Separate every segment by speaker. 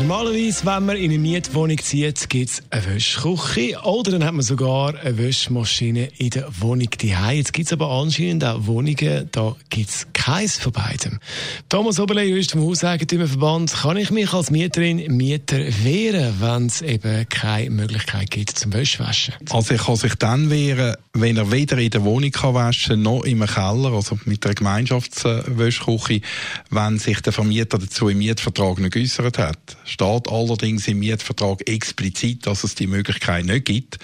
Speaker 1: Normalerweise, wenn man in eine Mietwohnung zieht, gibt es eine Wäschküche oder dann hat man sogar eine Wäschmaschine in der Wohnung daheim. Jetzt gibt es aber anscheinend auch Wohnungen, da gibt es keins von beidem. Thomas Oberle, Jurist vom Hauseigentümerverband, kann ich mich als Mieterin, Mieter wehren, wenn es eben keine Möglichkeit gibt zum Wäschwaschen?
Speaker 2: Also ich kann sich dann wehren, wenn er weder in der Wohnung kann waschen noch im Keller, also mit der Gemeinschaftswäschküche, wenn sich der Vermieter dazu im Mietvertrag nicht geäussert hat steht allerdings im Mietvertrag explizit, dass es die Möglichkeit nicht gibt.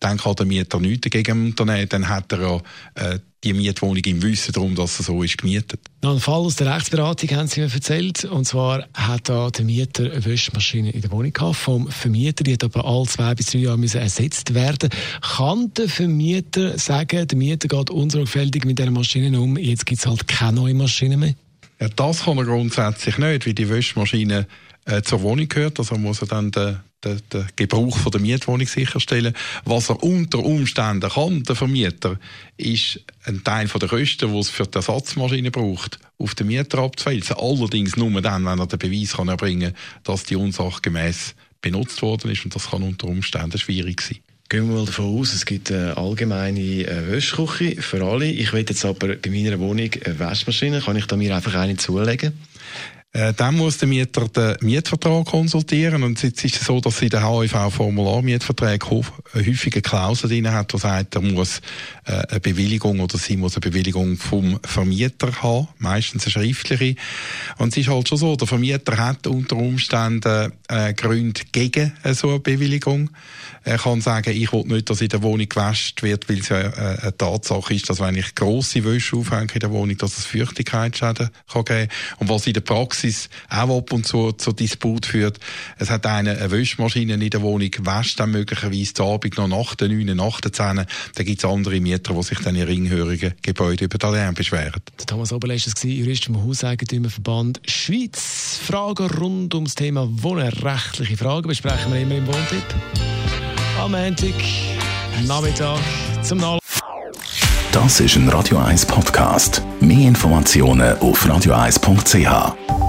Speaker 2: Dann kann der Mieter nichts dagegen unternehmen. Dann hat er ja äh, die Mietwohnung im Wissen darum, dass er so ist gemietet.
Speaker 1: Noch ein Fall aus der Rechtsberatung haben Sie mir erzählt. Und zwar hat da der Mieter eine Wäschmaschine in der Wohnung gehabt vom Vermieter. Die hat aber alle zwei bis drei Jahre müssen ersetzt werden. Kann der Vermieter sagen, der Mieter geht unsorgfältig mit dieser Maschine um, jetzt gibt es halt keine neue Maschine mehr?
Speaker 2: Ja, das kann er grundsätzlich nicht, weil die Wäschmaschine äh, zur Wohnung gehört. Also muss er dann den, den, den Gebrauch von der Mietwohnung sicherstellen. Was er unter Umständen kann, der Vermieter, ist ein Teil von der Kosten, die es für die Ersatzmaschine braucht, auf den Mieter abzuwälzen. Allerdings nur dann, wenn er den Beweis kann erbringen kann, dass die unsachgemäß benutzt worden ist. Und das kann unter Umständen schwierig sein.
Speaker 1: Gehen wir mal davon aus, es gibt eine allgemeine äh, Wäschküche für alle. Ich will jetzt aber bei meiner Wohnung eine Waschmaschine. Kann ich da mir einfach eine zulegen?
Speaker 2: Äh, dann muss der Mieter den Mietvertrag konsultieren. Und jetzt ist es so, dass in der HIV-Formular-Mietverträge häufig eine Klausel drin hat, die sagt, er muss äh, eine Bewilligung oder sie muss eine Bewilligung vom Vermieter haben, meistens eine schriftliche. Und es ist halt schon so, der Vermieter hat unter Umständen äh, Gründe gegen eine so eine Bewilligung. Er kann sagen, ich will nicht, dass in der Wohnung gewäscht wird, weil es ja äh, eine Tatsache ist, dass wenn ich grosse Wäsche aufhänge in der Wohnung, dass es Feuchtigkeitsschäden kann geben. Und was in der Praxis Praxis auch ab und zu zu Disput führt. Es hat eine, eine Wäschmaschine in der Wohnung, wäscht dann möglicherweise zu Abend noch nach den 9, nach den 10. Da gibt es andere Mieter, die sich dann in ringhörigen Gebäuden über den Lärm beschweren.
Speaker 1: Thomas Oberleist war Jurist vom Hauseigentümerverband Schweiz. Fragen rund ums Thema Wohnen, rechtliche Fragen besprechen wir immer im Wohntipp. Am Montag, Nachmittag zum Nachlesen.
Speaker 3: Das ist ein Radio 1 Podcast. Mehr Informationen auf radio1.ch.